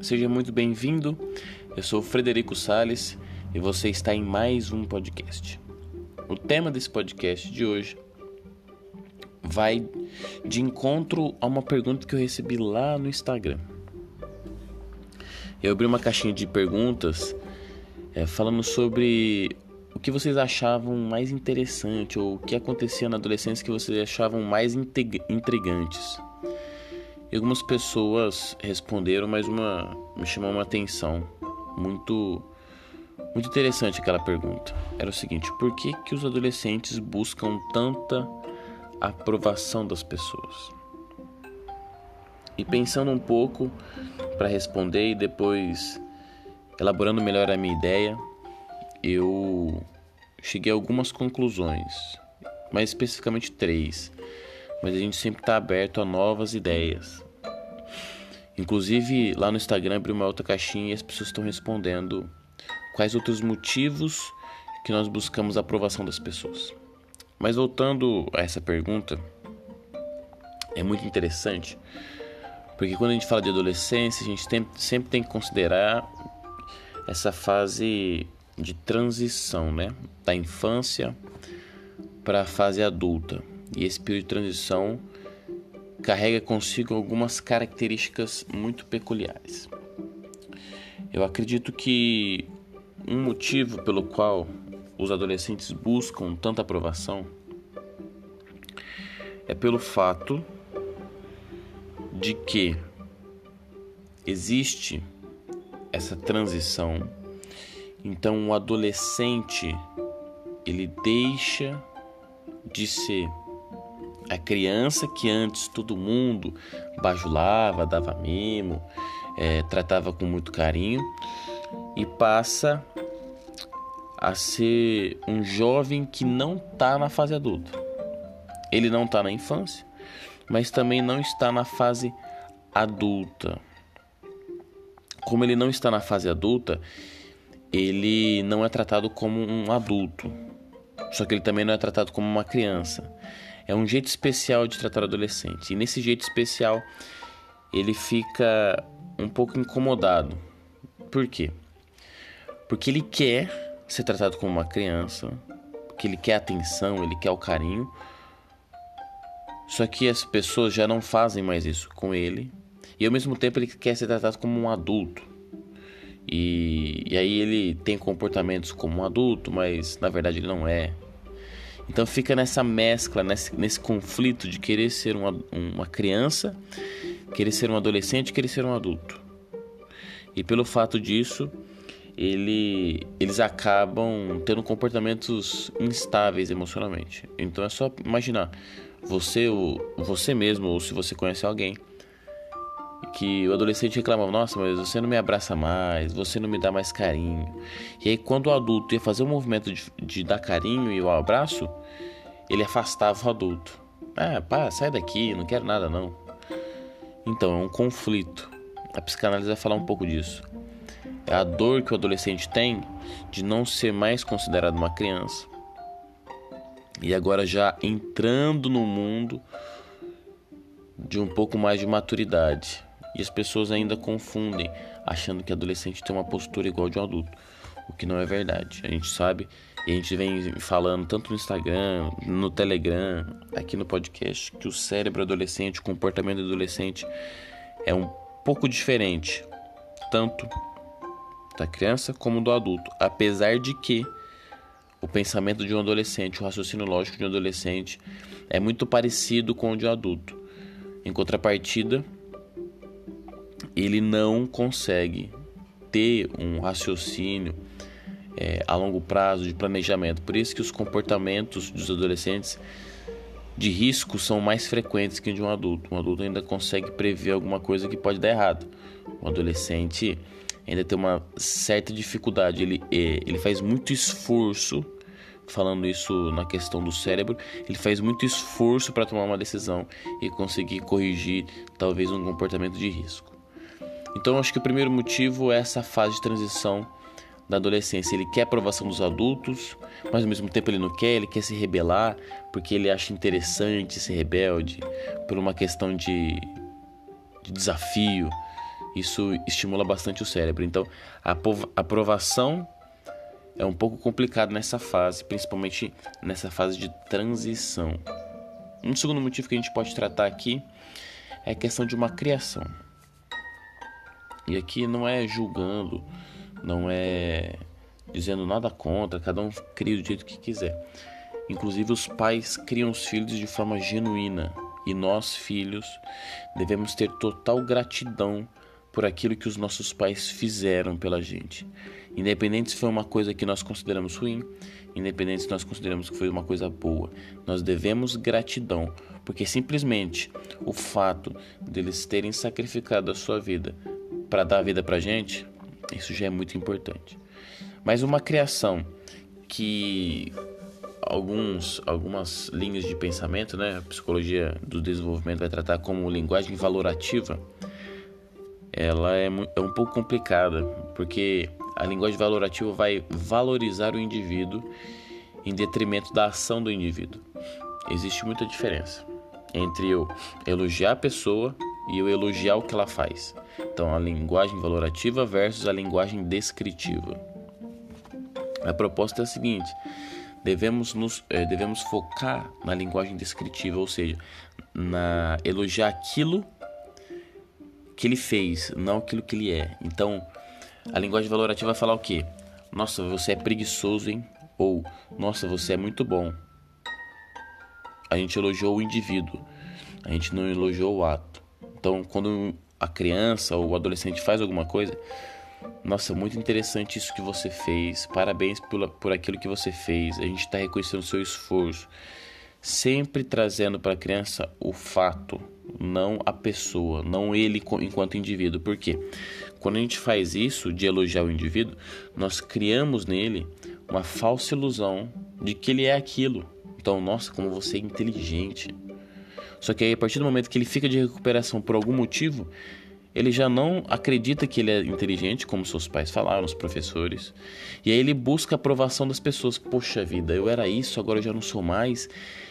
Seja muito bem-vindo. Eu sou Frederico Sales e você está em mais um podcast. O tema desse podcast de hoje vai de encontro a uma pergunta que eu recebi lá no Instagram. Eu abri uma caixinha de perguntas é, falando sobre o que vocês achavam mais interessante ou o que acontecia na adolescência que vocês achavam mais intrigantes. Algumas pessoas responderam, mas uma me chamou uma atenção muito muito interessante aquela pergunta. Era o seguinte: por que que os adolescentes buscam tanta aprovação das pessoas? E pensando um pouco para responder e depois elaborando melhor a minha ideia, eu cheguei a algumas conclusões, mais especificamente três mas a gente sempre está aberto a novas ideias. Inclusive, lá no Instagram abri uma outra caixinha e as pessoas estão respondendo quais outros motivos que nós buscamos a aprovação das pessoas. Mas voltando a essa pergunta, é muito interessante, porque quando a gente fala de adolescência, a gente tem, sempre tem que considerar essa fase de transição, né? Da infância para a fase adulta. E esse período de transição carrega consigo algumas características muito peculiares. Eu acredito que um motivo pelo qual os adolescentes buscam tanta aprovação é pelo fato de que existe essa transição. Então o adolescente ele deixa de ser a criança que antes todo mundo bajulava, dava mimo, é, tratava com muito carinho e passa a ser um jovem que não está na fase adulta. Ele não está na infância, mas também não está na fase adulta. Como ele não está na fase adulta, ele não é tratado como um adulto. Só que ele também não é tratado como uma criança. É um jeito especial de tratar adolescente. E nesse jeito especial, ele fica um pouco incomodado. Por quê? Porque ele quer ser tratado como uma criança, porque ele quer atenção, ele quer o carinho. Só que as pessoas já não fazem mais isso com ele. E ao mesmo tempo ele quer ser tratado como um adulto. E, e aí ele tem comportamentos como um adulto, mas na verdade ele não é. Então fica nessa mescla, nesse, nesse conflito de querer ser uma, uma criança, querer ser um adolescente, querer ser um adulto. E pelo fato disso, ele, eles acabam tendo comportamentos instáveis emocionalmente. Então é só imaginar você, você mesmo, ou se você conhece alguém que o adolescente reclamava: Nossa, mas você não me abraça mais, você não me dá mais carinho. E aí, quando o adulto ia fazer o movimento de, de dar carinho e o abraço, ele afastava o adulto. Ah, pá, sai daqui, não quero nada não. Então, é um conflito. A psicanálise vai falar um pouco disso. É a dor que o adolescente tem de não ser mais considerado uma criança. E agora já entrando no mundo de um pouco mais de maturidade. E as pessoas ainda confundem, achando que adolescente tem uma postura igual de um adulto, o que não é verdade. A gente sabe e a gente vem falando tanto no Instagram, no Telegram, aqui no podcast, que o cérebro adolescente, o comportamento adolescente é um pouco diferente, tanto da criança como do adulto, apesar de que o pensamento de um adolescente, o raciocínio lógico de um adolescente é muito parecido com o de um adulto. Em contrapartida, ele não consegue ter um raciocínio é, a longo prazo de planejamento. Por isso que os comportamentos dos adolescentes de risco são mais frequentes que de um adulto. Um adulto ainda consegue prever alguma coisa que pode dar errado. Um adolescente ainda tem uma certa dificuldade. Ele, é, ele faz muito esforço, falando isso na questão do cérebro, ele faz muito esforço para tomar uma decisão e conseguir corrigir talvez um comportamento de risco. Então, acho que o primeiro motivo é essa fase de transição da adolescência. Ele quer aprovação dos adultos, mas ao mesmo tempo ele não quer, ele quer se rebelar porque ele acha interessante ser rebelde por uma questão de, de desafio, isso estimula bastante o cérebro. Então, a aprovação é um pouco complicado nessa fase, principalmente nessa fase de transição. Um segundo motivo que a gente pode tratar aqui é a questão de uma criação. E aqui não é julgando, não é dizendo nada contra, cada um cria do jeito que quiser. Inclusive, os pais criam os filhos de forma genuína e nós, filhos, devemos ter total gratidão por aquilo que os nossos pais fizeram pela gente. Independente se foi uma coisa que nós consideramos ruim, independente se nós consideramos que foi uma coisa boa, nós devemos gratidão, porque simplesmente o fato deles terem sacrificado a sua vida para dar a vida para gente, isso já é muito importante. Mas uma criação que alguns algumas linhas de pensamento, né, a psicologia do desenvolvimento vai tratar como linguagem valorativa, ela é, é um pouco complicada, porque a linguagem valorativa vai valorizar o indivíduo em detrimento da ação do indivíduo. Existe muita diferença entre eu elogiar a pessoa e eu elogiar o que ela faz. Então, a linguagem valorativa versus a linguagem descritiva. A proposta é a seguinte: devemos, nos, eh, devemos focar na linguagem descritiva, ou seja, na elogiar aquilo que ele fez, não aquilo que ele é. Então, a linguagem valorativa vai falar o quê? Nossa, você é preguiçoso, hein? Ou, nossa, você é muito bom. A gente elogiou o indivíduo, a gente não elogiou o ato. Então, quando a criança ou o adolescente faz alguma coisa, nossa, muito interessante isso que você fez. Parabéns por, por aquilo que você fez. A gente está reconhecendo o seu esforço. Sempre trazendo para a criança o fato, não a pessoa, não ele enquanto indivíduo. Por quê? Quando a gente faz isso de elogiar o indivíduo, nós criamos nele uma falsa ilusão de que ele é aquilo. Então, nossa, como você é inteligente. Só que aí, a partir do momento que ele fica de recuperação por algum motivo, ele já não acredita que ele é inteligente, como seus pais falaram, os professores. E aí ele busca a aprovação das pessoas. Poxa vida, eu era isso, agora eu já não sou mais.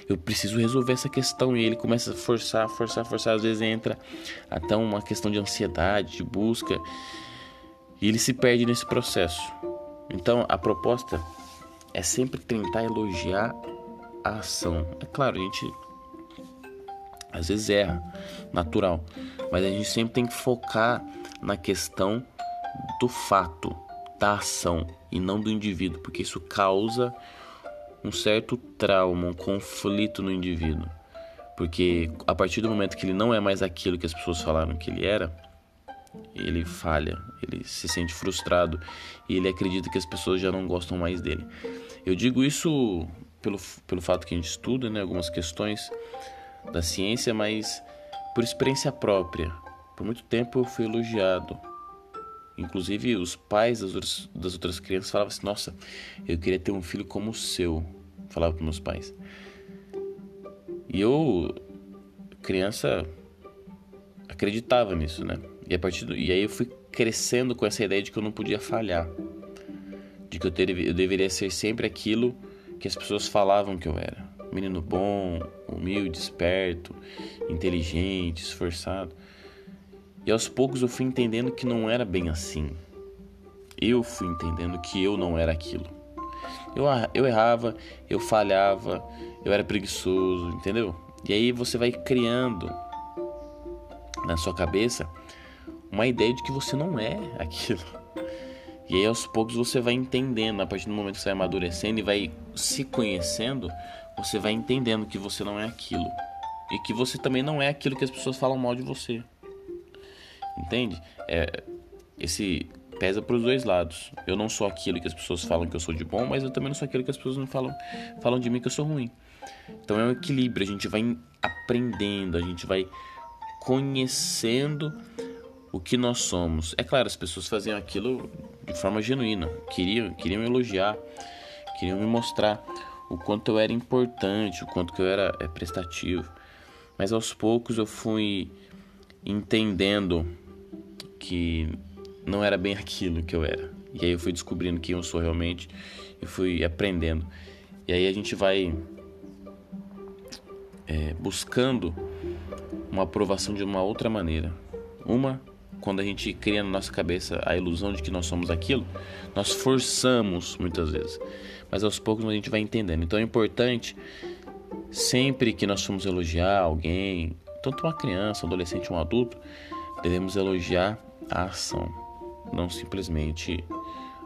Eu preciso resolver essa questão. E ele começa a forçar, forçar, forçar. Às vezes entra até uma questão de ansiedade, de busca. E ele se perde nesse processo. Então a proposta é sempre tentar elogiar a ação. É claro, a gente às vezes erra, natural. Mas a gente sempre tem que focar na questão do fato, da ação e não do indivíduo, porque isso causa um certo trauma, um conflito no indivíduo. Porque a partir do momento que ele não é mais aquilo que as pessoas falaram que ele era, ele falha, ele se sente frustrado e ele acredita que as pessoas já não gostam mais dele. Eu digo isso pelo, pelo fato que a gente estuda né, algumas questões da ciência, mas por experiência própria. Por muito tempo eu fui elogiado. Inclusive os pais das outras, das outras crianças falavam assim: Nossa, eu queria ter um filho como o seu. Falava para meus pais. E eu, criança, acreditava nisso, né? E, a partir do, e aí eu fui crescendo com essa ideia de que eu não podia falhar. De que eu, ter, eu deveria ser sempre aquilo que as pessoas falavam que eu era menino bom, humilde, esperto, inteligente, esforçado. E aos poucos eu fui entendendo que não era bem assim. Eu fui entendendo que eu não era aquilo. Eu, eu errava, eu falhava, eu era preguiçoso, entendeu? E aí você vai criando na sua cabeça uma ideia de que você não é aquilo. E aí aos poucos você vai entendendo, a partir do momento que você vai amadurecendo e vai se conhecendo, você vai entendendo que você não é aquilo. E que você também não é aquilo que as pessoas falam mal de você. Entende? É, esse pesa para os dois lados. Eu não sou aquilo que as pessoas falam que eu sou de bom, mas eu também não sou aquilo que as pessoas não falam, falam de mim que eu sou ruim. Então é um equilíbrio, a gente vai aprendendo, a gente vai conhecendo o que nós somos. É claro, as pessoas faziam aquilo de forma genuína, queriam, queriam elogiar, queriam me mostrar o quanto eu era importante, o quanto que eu era é, prestativo. Mas aos poucos eu fui entendendo que não era bem aquilo que eu era. E aí eu fui descobrindo quem eu sou realmente e fui aprendendo. E aí a gente vai é, buscando uma aprovação de uma outra maneira. Uma quando a gente cria na nossa cabeça a ilusão de que nós somos aquilo, nós forçamos muitas vezes. Mas aos poucos a gente vai entendendo. Então é importante, sempre que nós formos elogiar alguém, tanto uma criança, um adolescente, um adulto, devemos elogiar a ação, não simplesmente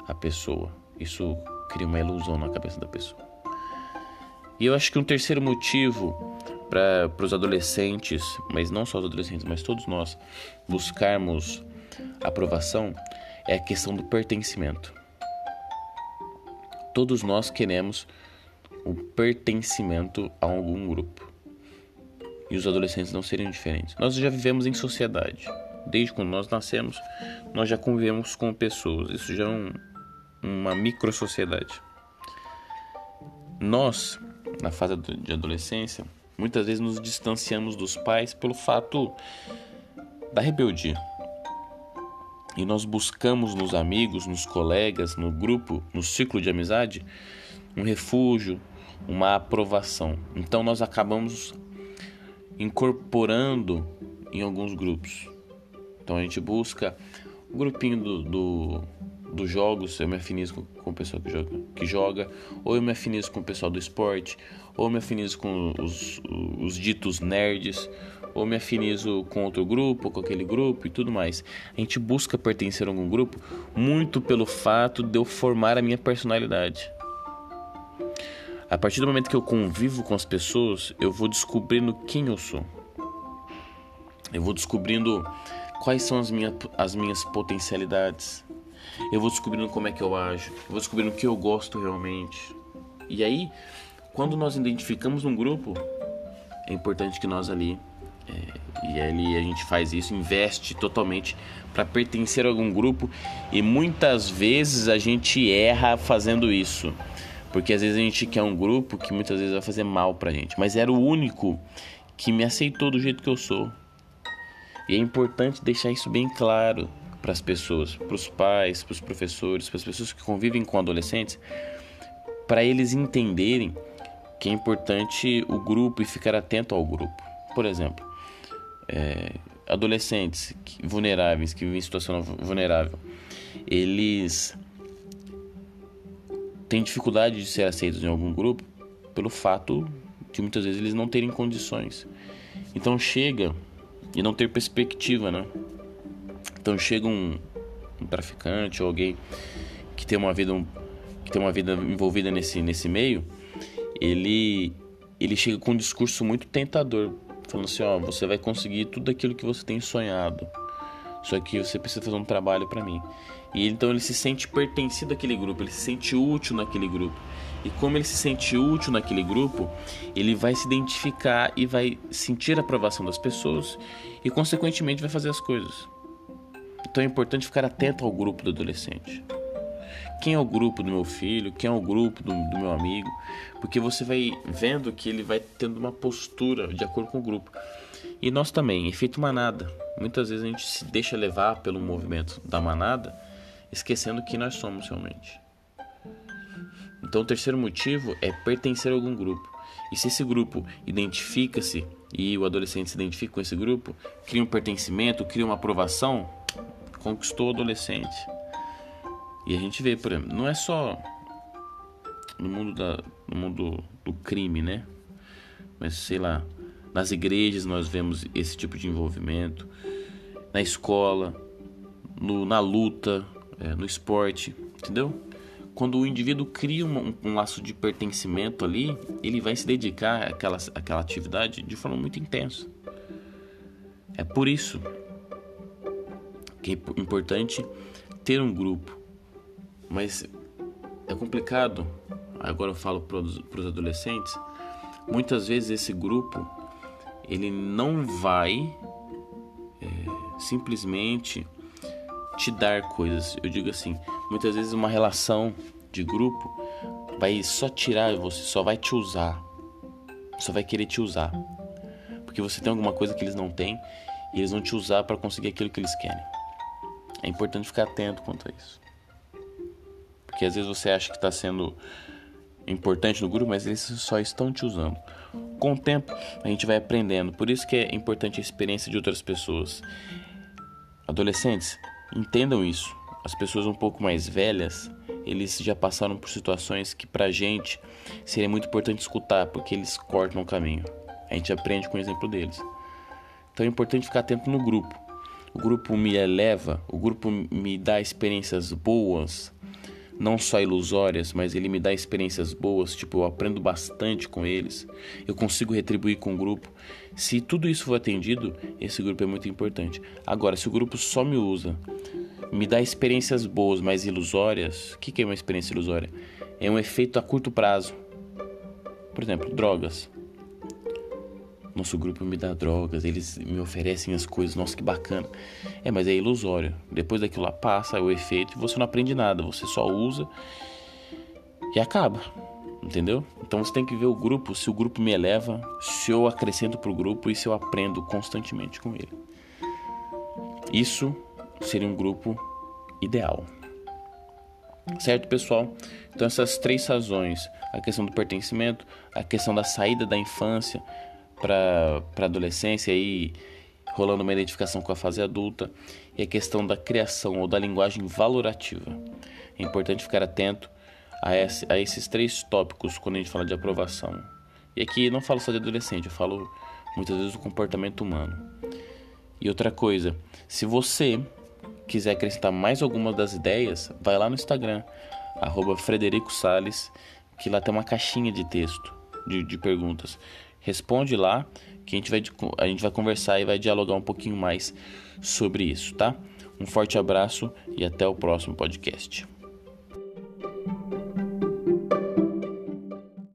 a pessoa. Isso cria uma ilusão na cabeça da pessoa. E eu acho que um terceiro motivo para os adolescentes, mas não só os adolescentes, mas todos nós, buscarmos aprovação é a questão do pertencimento. Todos nós queremos o pertencimento a algum grupo. E os adolescentes não seriam diferentes. Nós já vivemos em sociedade. Desde quando nós nascemos, nós já convivemos com pessoas. Isso já é um, uma micro sociedade. Nós, na fase de adolescência, Muitas vezes nos distanciamos dos pais pelo fato da rebeldia. E nós buscamos nos amigos, nos colegas, no grupo, no ciclo de amizade, um refúgio, uma aprovação. Então nós acabamos incorporando em alguns grupos. Então a gente busca o grupinho do, do dos jogos, eu me afinizo com, com o pessoal que joga, que joga, ou eu me afinizo com o pessoal do esporte, ou me afinizo com os, os ditos nerds, ou me afinizo com outro grupo, com aquele grupo e tudo mais. A gente busca pertencer a algum grupo muito pelo fato de eu formar a minha personalidade. A partir do momento que eu convivo com as pessoas, eu vou descobrindo quem eu sou. Eu vou descobrindo quais são as, minha, as minhas potencialidades. Eu vou descobrindo como é que eu ajo. Eu vou descobrindo o que eu gosto realmente. E aí, quando nós identificamos um grupo, é importante que nós ali é, e ali a gente faz isso, investe totalmente para pertencer a algum grupo e muitas vezes a gente erra fazendo isso. Porque às vezes a gente quer um grupo que muitas vezes vai fazer mal pra gente, mas era o único que me aceitou do jeito que eu sou. E é importante deixar isso bem claro para as pessoas, para os pais, para os professores, para as pessoas que convivem com adolescentes, para eles entenderem que é importante o grupo e ficar atento ao grupo. Por exemplo, é, adolescentes vulneráveis que vivem em situação vulnerável, eles têm dificuldade de ser aceitos em algum grupo pelo fato de muitas vezes eles não terem condições. Então chega e não ter perspectiva, né? Então chega um, um traficante ou alguém que tem uma vida um, que tem uma vida envolvida nesse nesse meio ele ele chega com um discurso muito tentador, falando assim, ó, você vai conseguir tudo aquilo que você tem sonhado. Só que você precisa fazer um trabalho para mim. E então ele se sente pertencido àquele grupo, ele se sente útil naquele grupo. E como ele se sente útil naquele grupo, ele vai se identificar e vai sentir a aprovação das pessoas e consequentemente vai fazer as coisas. Então é importante ficar atento ao grupo do adolescente quem é o grupo do meu filho, quem é o grupo do, do, meu amigo, porque você vai vendo que ele vai tendo uma postura de acordo com o grupo. E nós também, efeito manada. Muitas vezes a gente se deixa levar pelo movimento da manada, esquecendo que nós somos realmente. Então, o terceiro motivo é pertencer a algum grupo. E se esse grupo identifica-se e o adolescente se identifica com esse grupo, cria um pertencimento, cria uma aprovação, conquistou o adolescente. E a gente vê, por exemplo, não é só no mundo, da, no mundo do crime, né? Mas sei lá, nas igrejas nós vemos esse tipo de envolvimento, na escola, no, na luta, é, no esporte, entendeu? Quando o indivíduo cria um, um, laço de pertencimento ali, ele vai se dedicar àquela, àquela atividade de forma muito intensa. É por isso que é importante ter um grupo, mas é complicado. Agora eu falo para os adolescentes. Muitas vezes esse grupo ele não vai é, simplesmente te dar coisas. Eu digo assim, muitas vezes uma relação de grupo vai só tirar você, só vai te usar, só vai querer te usar, porque você tem alguma coisa que eles não têm e eles vão te usar para conseguir aquilo que eles querem. É importante ficar atento quanto a isso. Porque às vezes você acha que está sendo importante no grupo, mas eles só estão te usando. Com o tempo, a gente vai aprendendo. Por isso que é importante a experiência de outras pessoas. Adolescentes, entendam isso. As pessoas um pouco mais velhas, eles já passaram por situações que pra gente seria muito importante escutar, porque eles cortam o caminho. A gente aprende com o exemplo deles. Então é importante ficar atento no grupo. O grupo me eleva, o grupo me dá experiências boas, não só ilusórias, mas ele me dá experiências boas, tipo, eu aprendo bastante com eles, eu consigo retribuir com o grupo. Se tudo isso for atendido, esse grupo é muito importante. Agora, se o grupo só me usa, me dá experiências boas, mas ilusórias, o que é uma experiência ilusória? É um efeito a curto prazo. Por exemplo, drogas. Nosso grupo me dá drogas, eles me oferecem as coisas, nossa, que bacana. É, mas é ilusório. Depois daquilo lá passa o efeito e você não aprende nada, você só usa e acaba. Entendeu? Então você tem que ver o grupo, se o grupo me eleva, se eu acrescento para o grupo e se eu aprendo constantemente com ele. Isso seria um grupo ideal. Certo, pessoal? Então, essas três razões: a questão do pertencimento, a questão da saída da infância, para a adolescência aí rolando uma identificação com a fase adulta e a questão da criação ou da linguagem valorativa. É importante ficar atento a, esse, a esses três tópicos quando a gente fala de aprovação. E aqui não falo só de adolescente, eu falo muitas vezes do comportamento humano. E outra coisa, se você quiser acrescentar mais alguma das ideias, vai lá no Instagram, arroba Frederico que lá tem uma caixinha de texto, de, de perguntas. Responde lá que a gente, vai, a gente vai conversar e vai dialogar um pouquinho mais sobre isso, tá? Um forte abraço e até o próximo podcast.